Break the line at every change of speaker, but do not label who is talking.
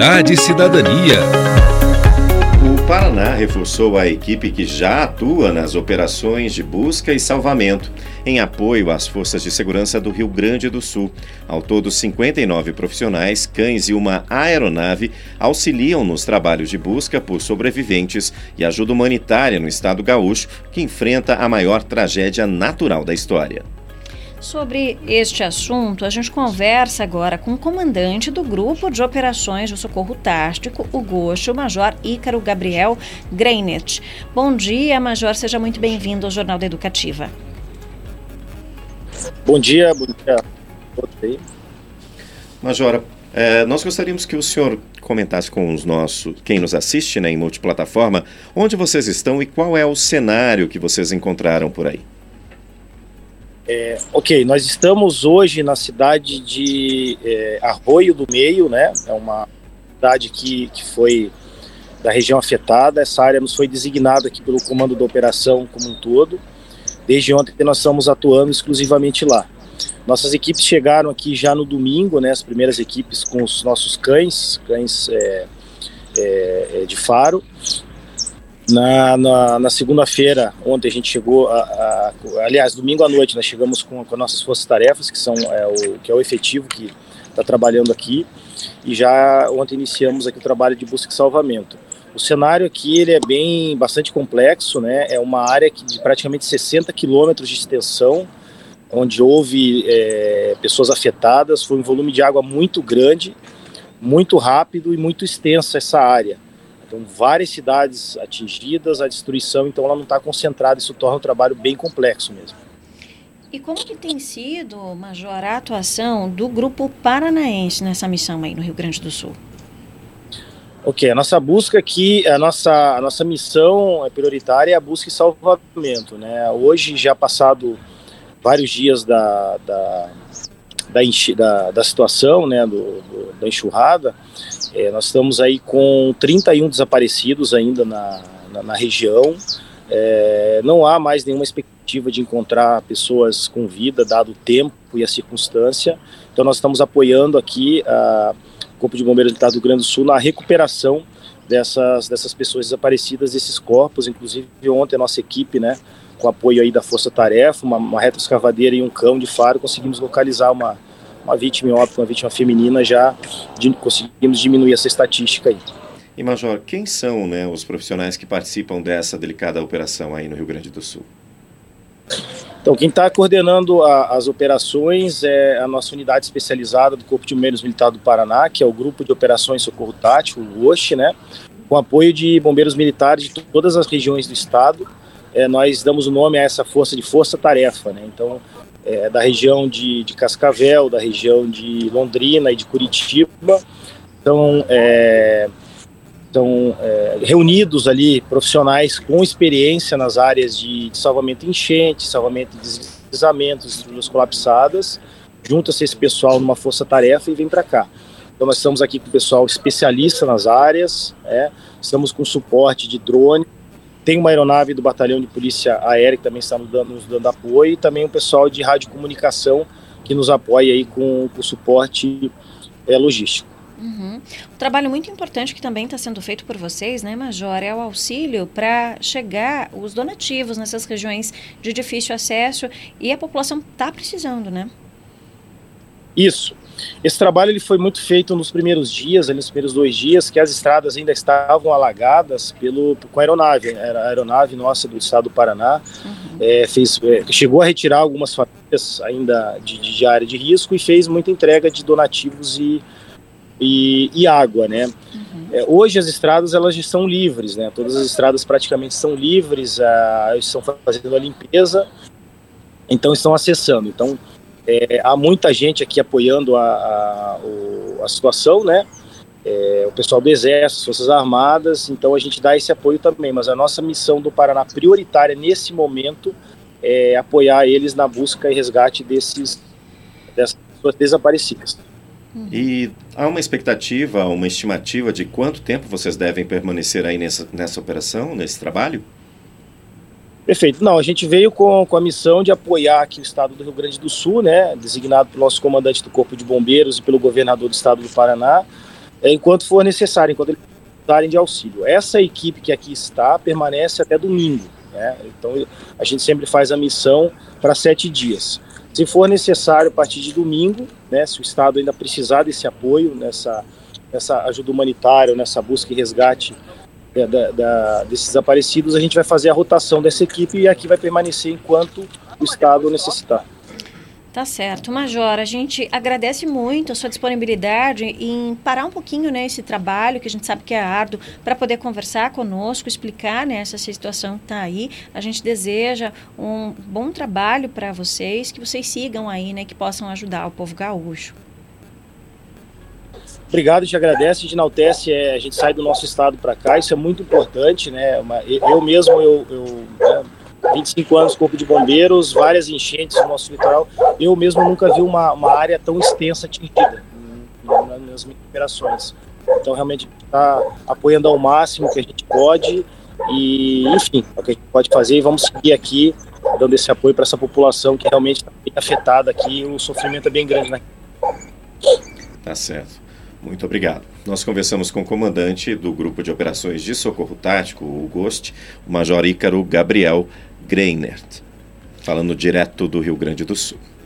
E Cidadania.
O Paraná reforçou a equipe que já atua nas operações de busca e salvamento, em apoio às forças de segurança do Rio Grande do Sul. Ao todo, 59 profissionais, cães e uma aeronave auxiliam nos trabalhos de busca por sobreviventes e ajuda humanitária no estado gaúcho, que enfrenta a maior tragédia natural da história.
Sobre este assunto, a gente conversa agora com o comandante do Grupo de Operações de Socorro Tático, o GOSHO, o Major Ícaro Gabriel Greinet. Bom dia, Major, seja muito bem-vindo ao Jornal da Educativa.
Bom dia, bom dia a todos
Majora, é, nós gostaríamos que o senhor comentasse com os nossos, quem nos assiste né, em multiplataforma, onde vocês estão e qual é o cenário que vocês encontraram por aí.
É, ok, nós estamos hoje na cidade de é, Arroio do Meio, né? É uma cidade que, que foi da região afetada. Essa área nos foi designada aqui pelo comando da operação como um todo. Desde ontem nós estamos atuando exclusivamente lá. Nossas equipes chegaram aqui já no domingo, né? As primeiras equipes com os nossos cães, cães é, é, é de faro. Na, na, na segunda-feira, ontem a gente chegou, a, a, aliás, domingo à noite nós chegamos com, com nossas forças-tarefas, que são é, o que é o efetivo que está trabalhando aqui, e já ontem iniciamos aqui o trabalho de busca e salvamento. O cenário aqui ele é bem bastante complexo, né? É uma área que, de praticamente 60 quilômetros de extensão, onde houve é, pessoas afetadas. Foi um volume de água muito grande, muito rápido e muito extensa essa área. Então, várias cidades atingidas, a destruição, então ela não está concentrada, isso torna o trabalho bem complexo mesmo.
E como que tem sido, Major, a atuação do Grupo Paranaense nessa missão aí no Rio Grande do Sul?
Ok, a nossa busca aqui, a nossa, a nossa missão é prioritária é a busca e salvamento. Né? Hoje, já passado vários dias da, da, da, da, da situação, né, do, do, da enxurrada, é, nós estamos aí com 31 desaparecidos ainda na, na, na região. É, não há mais nenhuma expectativa de encontrar pessoas com vida, dado o tempo e a circunstância. Então, nós estamos apoiando aqui a, o Corpo de Bombeiros do Estado do Rio Grande do Sul na recuperação dessas, dessas pessoas desaparecidas, desses corpos. Inclusive, ontem a nossa equipe, né, com apoio aí da Força Tarefa, uma, uma retroescavadeira e um cão de faro, conseguimos localizar uma, uma vítima óbito, uma vítima feminina, já de, conseguimos diminuir essa estatística aí.
E Major, quem são né, os profissionais que participam dessa delicada operação aí no Rio Grande do Sul?
Então, quem está coordenando a, as operações é a nossa unidade especializada do Corpo de Bombeiros Militar do Paraná, que é o Grupo de Operações Socorro Tático, o OSH, né, com apoio de bombeiros militares de todas as regiões do estado. É, nós damos o nome a essa força de força-tarefa. Né, então, é, da região de, de, Cascavel, da região de Londrina e de Curitiba. Então, é, estão é, reunidos ali profissionais com experiência nas áreas de, de salvamento enchente, salvamento de deslizamentos, estruturas colapsadas. Junta-se esse pessoal numa força-tarefa e vem para cá. Então, nós estamos aqui com o pessoal especialista nas áreas, é, estamos com suporte de drone, tem uma aeronave do Batalhão de Polícia Aérea que também está nos dando, nos dando apoio e também o pessoal de radiocomunicação que nos apoia aí com, o suporte é, logístico.
Uhum. Um trabalho muito importante que também está sendo feito por vocês, né, Major, é o auxílio para chegar os donativos nessas regiões de difícil acesso e a população está precisando, né?
Isso. Esse trabalho ele foi muito feito nos primeiros dias, ali nos primeiros dois dias, que as estradas ainda estavam alagadas pelo, com a aeronave. A aeronave nossa do estado do Paraná. Uhum. É, fez, é, chegou a retirar algumas famílias ainda de, de, área de risco e fez muita entrega de donativos e, e, e água, né? Uhum. É, hoje as estradas elas já estão livres, né? Todas as estradas praticamente são livres, a, estão fazendo a limpeza, então estão acessando. Então é, há muita gente aqui apoiando a, a, o, a situação, né? É, o pessoal do Exército, Forças Armadas, então a gente dá esse apoio também, mas a nossa missão do Paraná prioritária nesse momento é apoiar eles na busca e resgate desses, dessas pessoas desaparecidas.
Uhum. E há uma expectativa, uma estimativa de quanto tempo vocês devem permanecer aí nessa, nessa operação, nesse trabalho?
Perfeito. Não, a gente veio com, com a missão de apoiar aqui o estado do Rio Grande do Sul, né, designado pelo nosso comandante do Corpo de Bombeiros e pelo governador do estado do Paraná, é, enquanto for necessário, enquanto eles precisarem de auxílio. Essa equipe que aqui está permanece até domingo. Né? Então a gente sempre faz a missão para sete dias. Se for necessário, a partir de domingo, né, se o Estado ainda precisar desse apoio, nessa, nessa ajuda humanitária, nessa busca e resgate da, da, desses desaparecidos, a gente vai fazer a rotação dessa equipe e aqui vai permanecer enquanto o Estado necessitar.
Tá certo. Major, a gente agradece muito a sua disponibilidade em parar um pouquinho né, esse trabalho, que a gente sabe que é árduo, para poder conversar conosco, explicar né, essa situação que está aí. A gente deseja um bom trabalho para vocês, que vocês sigam aí, né, que possam ajudar o povo gaúcho.
Obrigado, te agradece, a gente enaltece, é, a gente sai do nosso estado para cá, isso é muito importante, né? Uma, eu mesmo, eu, eu né, 25 anos Corpo de Bombeiros, várias enchentes no nosso litoral. Eu mesmo nunca vi uma, uma área tão extensa atingida nas minhas operações. Então, realmente, está apoiando ao máximo que a gente pode e, enfim, é o que a gente pode fazer e vamos seguir aqui dando esse apoio para essa população que realmente está bem afetada aqui. O sofrimento é bem grande, né?
Tá certo. Muito obrigado. Nós conversamos com o comandante do Grupo de Operações de Socorro Tático, o GOST, o Major Ícaro Gabriel Greinert, falando direto do Rio Grande do Sul.